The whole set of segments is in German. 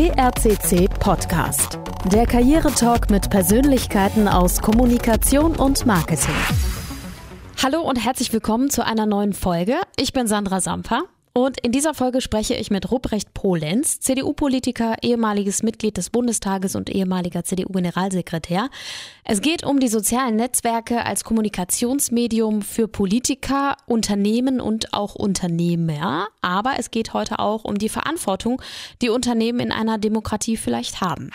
PRCC Podcast. Der Karrieretalk mit Persönlichkeiten aus Kommunikation und Marketing. Hallo und herzlich willkommen zu einer neuen Folge. Ich bin Sandra Samper. Und in dieser Folge spreche ich mit Ruprecht Polenz, CDU-Politiker, ehemaliges Mitglied des Bundestages und ehemaliger CDU-Generalsekretär. Es geht um die sozialen Netzwerke als Kommunikationsmedium für Politiker, Unternehmen und auch Unternehmer. Aber es geht heute auch um die Verantwortung, die Unternehmen in einer Demokratie vielleicht haben.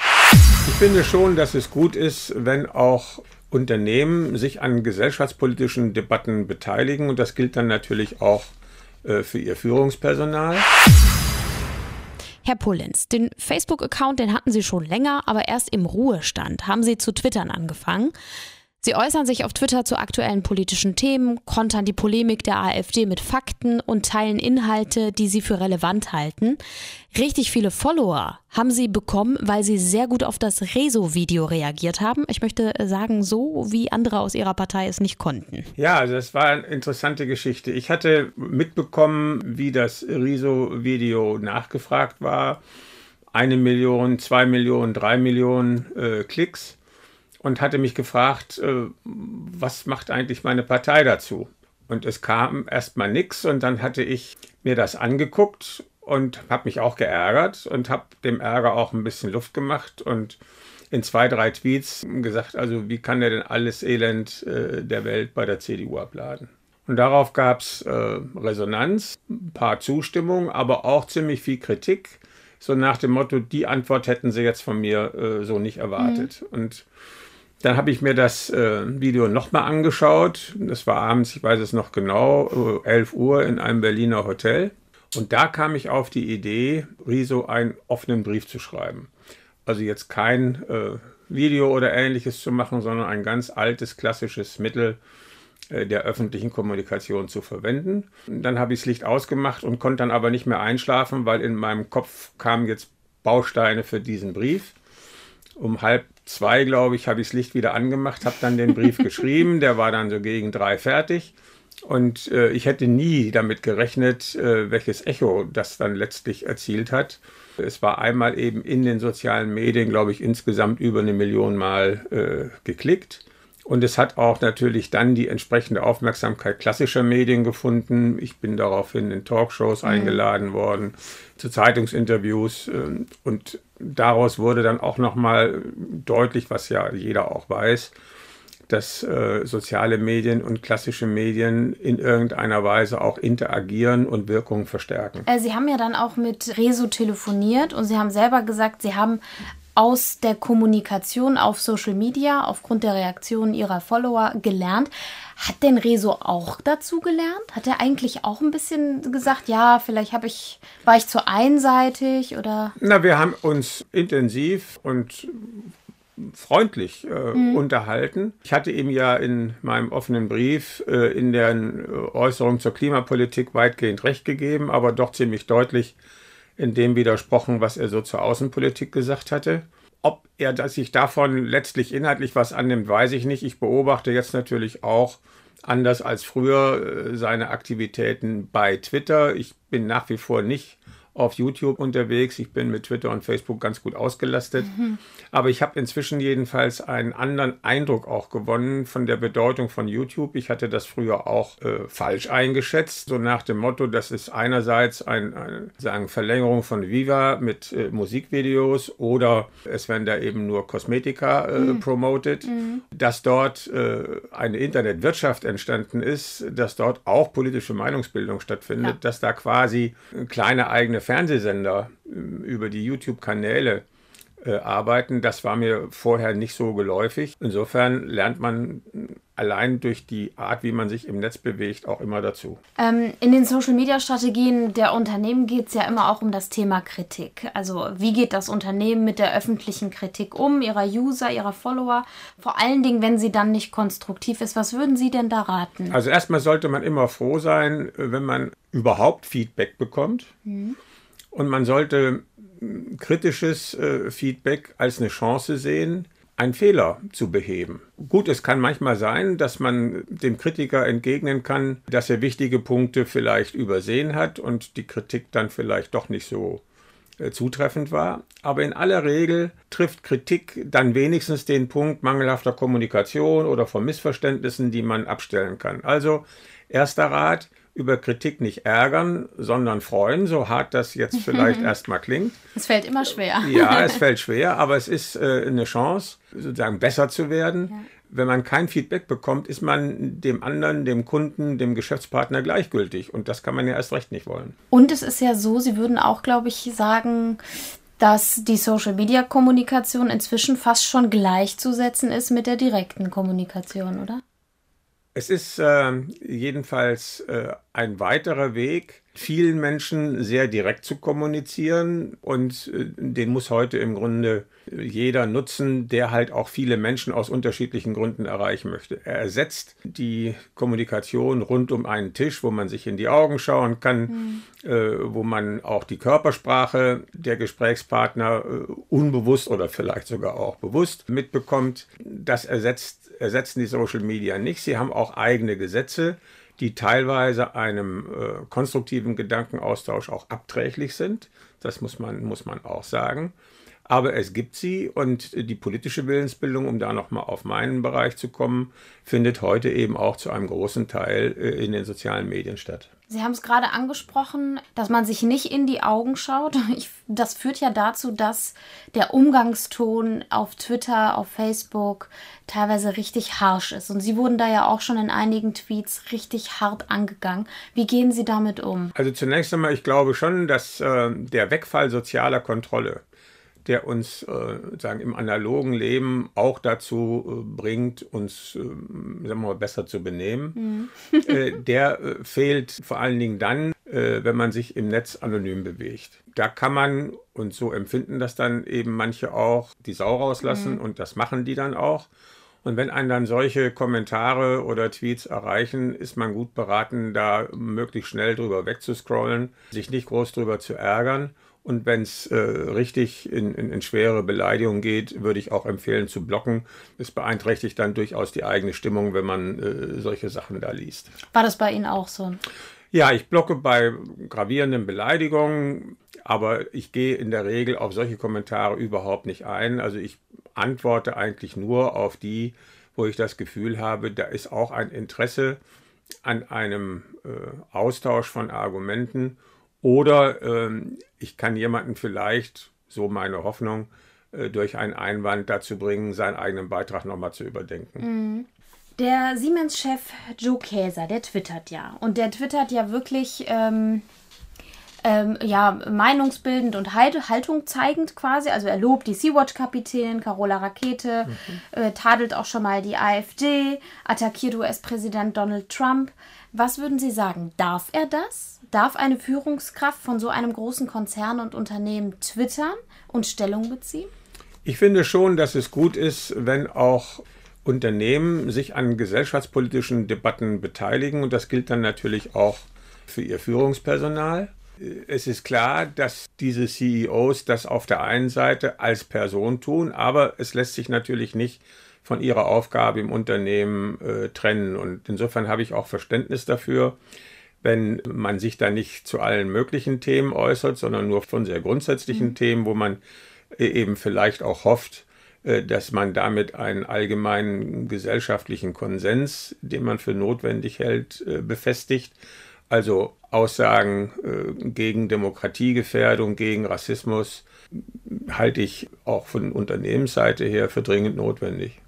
Ich finde schon, dass es gut ist, wenn auch Unternehmen sich an gesellschaftspolitischen Debatten beteiligen. Und das gilt dann natürlich auch für ihr Führungspersonal. Herr Pullens, den Facebook-Account, den hatten Sie schon länger, aber erst im Ruhestand haben Sie zu twittern angefangen. Sie äußern sich auf Twitter zu aktuellen politischen Themen, kontern die Polemik der AfD mit Fakten und teilen Inhalte, die sie für relevant halten. Richtig viele Follower haben sie bekommen, weil sie sehr gut auf das Rezo-Video reagiert haben. Ich möchte sagen, so wie andere aus ihrer Partei es nicht konnten. Ja, also das war eine interessante Geschichte. Ich hatte mitbekommen, wie das Rezo-Video nachgefragt war. Eine Million, zwei Millionen, drei Millionen äh, Klicks und hatte mich gefragt, äh, was macht eigentlich meine Partei dazu? Und es kam erstmal nichts und dann hatte ich mir das angeguckt und habe mich auch geärgert und habe dem Ärger auch ein bisschen Luft gemacht und in zwei, drei Tweets gesagt, also wie kann der denn alles Elend äh, der Welt bei der CDU abladen? Und darauf gab es äh, Resonanz, ein paar Zustimmungen, aber auch ziemlich viel Kritik. So nach dem Motto, die Antwort hätten sie jetzt von mir äh, so nicht erwartet. Mhm. Und dann habe ich mir das äh, Video nochmal angeschaut. Das war abends, ich weiß es noch genau, 11 äh, Uhr in einem Berliner Hotel. Und da kam ich auf die Idee, Riso einen offenen Brief zu schreiben. Also jetzt kein äh, Video oder ähnliches zu machen, sondern ein ganz altes, klassisches Mittel äh, der öffentlichen Kommunikation zu verwenden. Dann habe ich das Licht ausgemacht und konnte dann aber nicht mehr einschlafen, weil in meinem Kopf kamen jetzt Bausteine für diesen Brief. Um halb zwei, glaube ich, habe ich das Licht wieder angemacht, habe dann den Brief geschrieben. Der war dann so gegen drei fertig. Und äh, ich hätte nie damit gerechnet, äh, welches Echo das dann letztlich erzielt hat. Es war einmal eben in den sozialen Medien, glaube ich, insgesamt über eine Million Mal äh, geklickt. Und es hat auch natürlich dann die entsprechende Aufmerksamkeit klassischer Medien gefunden. Ich bin daraufhin in Talkshows mhm. eingeladen worden, zu Zeitungsinterviews. Ähm, und daraus wurde dann auch nochmal deutlich, was ja jeder auch weiß, dass äh, soziale Medien und klassische Medien in irgendeiner Weise auch interagieren und Wirkungen verstärken. Äh, Sie haben ja dann auch mit Rezo telefoniert und Sie haben selber gesagt, Sie haben aus der Kommunikation auf Social Media aufgrund der Reaktionen ihrer Follower gelernt. Hat denn Rezo auch dazu gelernt? Hat er eigentlich auch ein bisschen gesagt, ja, vielleicht habe ich, war ich zu einseitig oder? Na, wir haben uns intensiv und freundlich äh, mhm. unterhalten. Ich hatte ihm ja in meinem offenen Brief äh, in der Äußerung zur Klimapolitik weitgehend recht gegeben, aber doch ziemlich deutlich in dem widersprochen, was er so zur Außenpolitik gesagt hatte. Ob er sich davon letztlich inhaltlich was annimmt, weiß ich nicht. Ich beobachte jetzt natürlich auch anders als früher äh, seine Aktivitäten bei Twitter. Ich bin nach wie vor nicht auf YouTube unterwegs. Ich bin mit Twitter und Facebook ganz gut ausgelastet. Mhm. Aber ich habe inzwischen jedenfalls einen anderen Eindruck auch gewonnen von der Bedeutung von YouTube. Ich hatte das früher auch äh, falsch eingeschätzt, so nach dem Motto, das ist einerseits ein, eine sagen, Verlängerung von Viva mit äh, Musikvideos oder es werden da eben nur Kosmetika äh, mhm. promoted, mhm. dass dort äh, eine Internetwirtschaft entstanden ist, dass dort auch politische Meinungsbildung stattfindet, ja. dass da quasi kleine eigene Fernsehsender ähm, über die YouTube-Kanäle äh, arbeiten. Das war mir vorher nicht so geläufig. Insofern lernt man allein durch die Art, wie man sich im Netz bewegt, auch immer dazu. Ähm, in den Social-Media-Strategien der Unternehmen geht es ja immer auch um das Thema Kritik. Also wie geht das Unternehmen mit der öffentlichen Kritik um, ihrer User, ihrer Follower? Vor allen Dingen, wenn sie dann nicht konstruktiv ist. Was würden Sie denn da raten? Also erstmal sollte man immer froh sein, wenn man überhaupt Feedback bekommt. Mhm. Und man sollte kritisches äh, Feedback als eine Chance sehen, einen Fehler zu beheben. Gut, es kann manchmal sein, dass man dem Kritiker entgegnen kann, dass er wichtige Punkte vielleicht übersehen hat und die Kritik dann vielleicht doch nicht so äh, zutreffend war. Aber in aller Regel trifft Kritik dann wenigstens den Punkt mangelhafter Kommunikation oder von Missverständnissen, die man abstellen kann. Also erster Rat, über Kritik nicht ärgern, sondern freuen, so hart das jetzt vielleicht erstmal klingt. Es fällt immer schwer. Ja, es fällt schwer, aber es ist äh, eine Chance, sozusagen besser zu werden. Ja. Wenn man kein Feedback bekommt, ist man dem anderen, dem Kunden, dem Geschäftspartner gleichgültig. Und das kann man ja erst recht nicht wollen. Und es ist ja so, Sie würden auch, glaube ich, sagen, dass die Social-Media-Kommunikation inzwischen fast schon gleichzusetzen ist mit der direkten Kommunikation, oder? Es ist äh, jedenfalls äh, ein weiterer Weg, vielen Menschen sehr direkt zu kommunizieren und äh, den muss heute im Grunde jeder nutzen, der halt auch viele Menschen aus unterschiedlichen Gründen erreichen möchte. Er ersetzt die Kommunikation rund um einen Tisch, wo man sich in die Augen schauen kann, mhm. äh, wo man auch die Körpersprache der Gesprächspartner äh, unbewusst oder vielleicht sogar auch bewusst mitbekommt. Das ersetzt ersetzen die Social Media nicht. Sie haben auch eigene Gesetze, die teilweise einem äh, konstruktiven Gedankenaustausch auch abträglich sind. Das muss man, muss man auch sagen. Aber es gibt sie und die politische Willensbildung, um da nochmal auf meinen Bereich zu kommen, findet heute eben auch zu einem großen Teil äh, in den sozialen Medien statt. Sie haben es gerade angesprochen, dass man sich nicht in die Augen schaut. Ich, das führt ja dazu, dass der Umgangston auf Twitter, auf Facebook teilweise richtig harsch ist. Und Sie wurden da ja auch schon in einigen Tweets richtig hart angegangen. Wie gehen Sie damit um? Also zunächst einmal, ich glaube schon, dass äh, der Wegfall sozialer Kontrolle der uns äh, sagen, im analogen Leben auch dazu äh, bringt, uns äh, sagen wir mal, besser zu benehmen. Mhm. Äh, der äh, fehlt vor allen Dingen dann, äh, wenn man sich im Netz anonym bewegt. Da kann man, und so empfinden das dann eben manche auch, die Sau rauslassen mhm. und das machen die dann auch. Und wenn einen dann solche Kommentare oder Tweets erreichen, ist man gut beraten, da möglichst schnell drüber wegzuscrollen, sich nicht groß drüber zu ärgern und wenn es äh, richtig in, in, in, schwere Beleidigungen geht, würde ich auch empfehlen zu blocken. Es beeinträchtigt dann durchaus die eigene Stimmung, wenn man äh, solche Sachen da liest. War das bei Ihnen auch so? Ja, ich blocke bei gravierenden Beleidigungen, aber ich gehe in der Regel auf solche Kommentare überhaupt nicht ein. Also ich antworte eigentlich nur auf die, wo ich das Gefühl habe, da ist auch ein Interesse an einem äh, Austausch von Argumenten oder ähm, ich kann jemanden vielleicht, so meine Hoffnung, äh, durch einen Einwand dazu bringen, seinen eigenen Beitrag nochmal zu überdenken. Mhm. Der Siemens-Chef Joe Käser, der twittert ja. Und der twittert ja wirklich ähm, ähm, ja, meinungsbildend und Haltung zeigend quasi. Also er lobt die Sea-Watch-Kapitänin Carola Rakete, mhm. äh, tadelt auch schon mal die AfD, attackiert US-Präsident Donald Trump. Was würden Sie sagen? Darf er das? Darf eine Führungskraft von so einem großen Konzern und Unternehmen twittern und Stellung beziehen? Ich finde schon, dass es gut ist, wenn auch Unternehmen sich an gesellschaftspolitischen Debatten beteiligen. Und das gilt dann natürlich auch für ihr Führungspersonal. Es ist klar, dass diese CEOs das auf der einen Seite als Person tun, aber es lässt sich natürlich nicht von ihrer Aufgabe im Unternehmen äh, trennen. Und insofern habe ich auch Verständnis dafür, wenn man sich da nicht zu allen möglichen Themen äußert, sondern nur von sehr grundsätzlichen mhm. Themen, wo man äh, eben vielleicht auch hofft, äh, dass man damit einen allgemeinen gesellschaftlichen Konsens, den man für notwendig hält, äh, befestigt. Also Aussagen gegen Demokratiegefährdung, gegen Rassismus halte ich auch von Unternehmensseite her für dringend notwendig.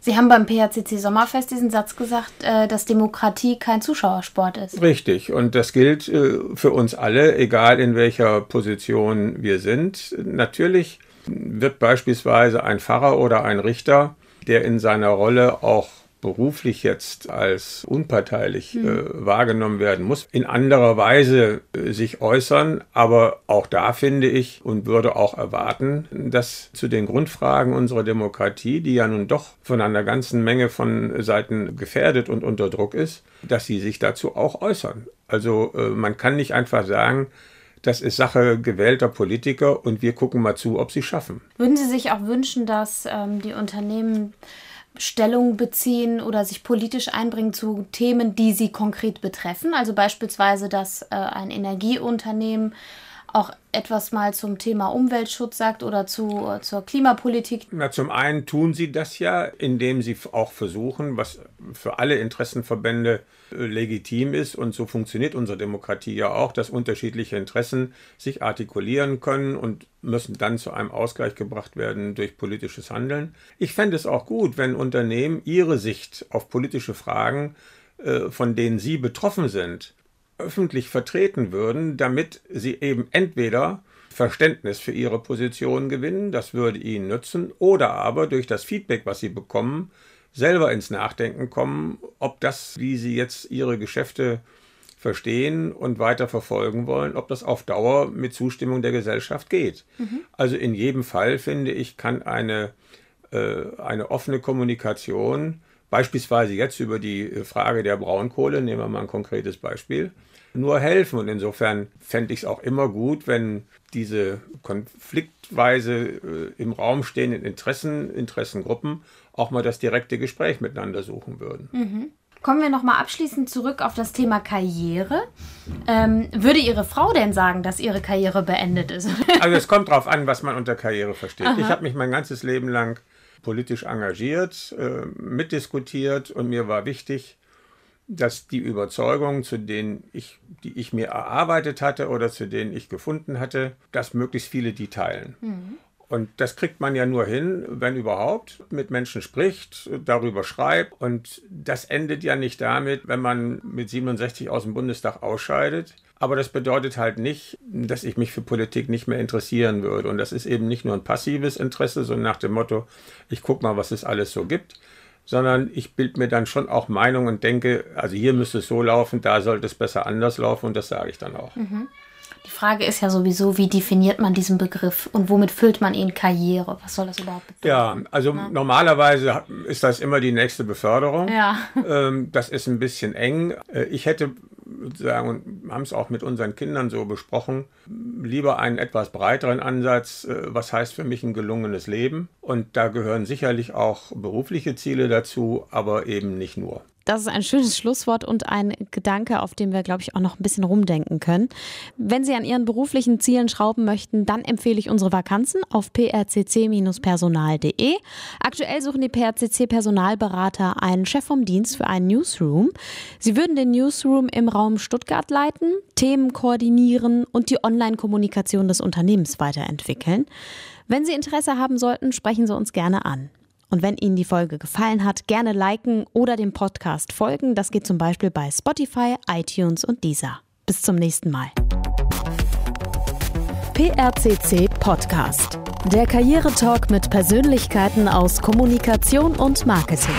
Sie haben beim PHCC Sommerfest diesen Satz gesagt, äh, dass Demokratie kein Zuschauersport ist. Richtig. Und das gilt äh, für uns alle, egal in welcher Position wir sind. Natürlich wird beispielsweise ein Pfarrer oder ein Richter, der in seiner Rolle auch beruflich jetzt als unparteilich mhm. äh, wahrgenommen werden muss, in anderer Weise äh, sich äußern. Aber auch da finde ich und würde auch erwarten, dass zu den Grundfragen unserer Demokratie, die ja nun doch von einer ganzen Menge von Seiten gefährdet und unter Druck ist, dass sie sich dazu auch äußern. Also äh, man kann nicht einfach sagen, das ist Sache gewählter Politiker und wir gucken mal zu, ob sie schaffen. Würden Sie sich auch wünschen, dass ähm, die Unternehmen Stellung beziehen oder sich politisch einbringen zu Themen, die sie konkret betreffen. Also beispielsweise, dass äh, ein Energieunternehmen auch etwas mal zum Thema Umweltschutz sagt oder zu, zur Klimapolitik? Na, zum einen tun sie das ja, indem sie auch versuchen, was für alle Interessenverbände äh, legitim ist und so funktioniert unsere Demokratie ja auch, dass unterschiedliche Interessen sich artikulieren können und müssen dann zu einem Ausgleich gebracht werden durch politisches Handeln. Ich fände es auch gut, wenn Unternehmen ihre Sicht auf politische Fragen, äh, von denen sie betroffen sind, öffentlich vertreten würden, damit sie eben entweder Verständnis für ihre Position gewinnen, das würde ihnen nützen, oder aber durch das Feedback, was sie bekommen, selber ins Nachdenken kommen, ob das, wie sie jetzt ihre Geschäfte verstehen und weiter verfolgen wollen, ob das auf Dauer mit Zustimmung der Gesellschaft geht. Mhm. Also in jedem Fall, finde ich, kann eine, äh, eine offene Kommunikation Beispielsweise jetzt über die Frage der Braunkohle, nehmen wir mal ein konkretes Beispiel, nur helfen. Und insofern fände ich es auch immer gut, wenn diese konfliktweise äh, im Raum stehenden Interessen, Interessengruppen auch mal das direkte Gespräch miteinander suchen würden. Mhm. Kommen wir nochmal abschließend zurück auf das Thema Karriere. Ähm, würde Ihre Frau denn sagen, dass Ihre Karriere beendet ist? also es kommt darauf an, was man unter Karriere versteht. Aha. Ich habe mich mein ganzes Leben lang politisch engagiert, äh, mitdiskutiert und mir war wichtig, dass die Überzeugungen, zu denen ich, die ich mir erarbeitet hatte oder zu denen ich gefunden hatte, dass möglichst viele die teilen. Mhm. Und das kriegt man ja nur hin, wenn überhaupt, mit Menschen spricht, darüber schreibt. Und das endet ja nicht damit, wenn man mit 67 aus dem Bundestag ausscheidet, aber das bedeutet halt nicht, dass ich mich für Politik nicht mehr interessieren würde. Und das ist eben nicht nur ein passives Interesse, so nach dem Motto, ich gucke mal, was es alles so gibt, sondern ich bilde mir dann schon auch Meinung und denke, also hier müsste es so laufen, da sollte es besser anders laufen und das sage ich dann auch. Mhm. Die Frage ist ja sowieso, wie definiert man diesen Begriff und womit füllt man ihn Karriere? Was soll das überhaupt bedeuten? Ja, also ja. normalerweise ist das immer die nächste Beförderung. Ja. Ähm, das ist ein bisschen eng. Äh, ich hätte sagen, und haben es auch mit unseren Kindern so besprochen, lieber einen etwas breiteren Ansatz, äh, was heißt für mich ein gelungenes Leben. Und da gehören sicherlich auch berufliche Ziele dazu, aber eben nicht nur. Das ist ein schönes Schlusswort und ein Gedanke, auf den wir, glaube ich, auch noch ein bisschen rumdenken können. Wenn Sie an Ihren beruflichen Zielen schrauben möchten, dann empfehle ich unsere Vakanzen auf prcc-personal.de. Aktuell suchen die PRCC-Personalberater einen Chef vom Dienst für einen Newsroom. Sie würden den Newsroom im Raum Stuttgart leiten, Themen koordinieren und die Online-Kommunikation des Unternehmens weiterentwickeln. Wenn Sie Interesse haben sollten, sprechen Sie uns gerne an. Und wenn Ihnen die Folge gefallen hat, gerne liken oder dem Podcast folgen. Das geht zum Beispiel bei Spotify, iTunes und Deezer. Bis zum nächsten Mal. PRCC Podcast. Der Karrieretalk mit Persönlichkeiten aus Kommunikation und Marketing.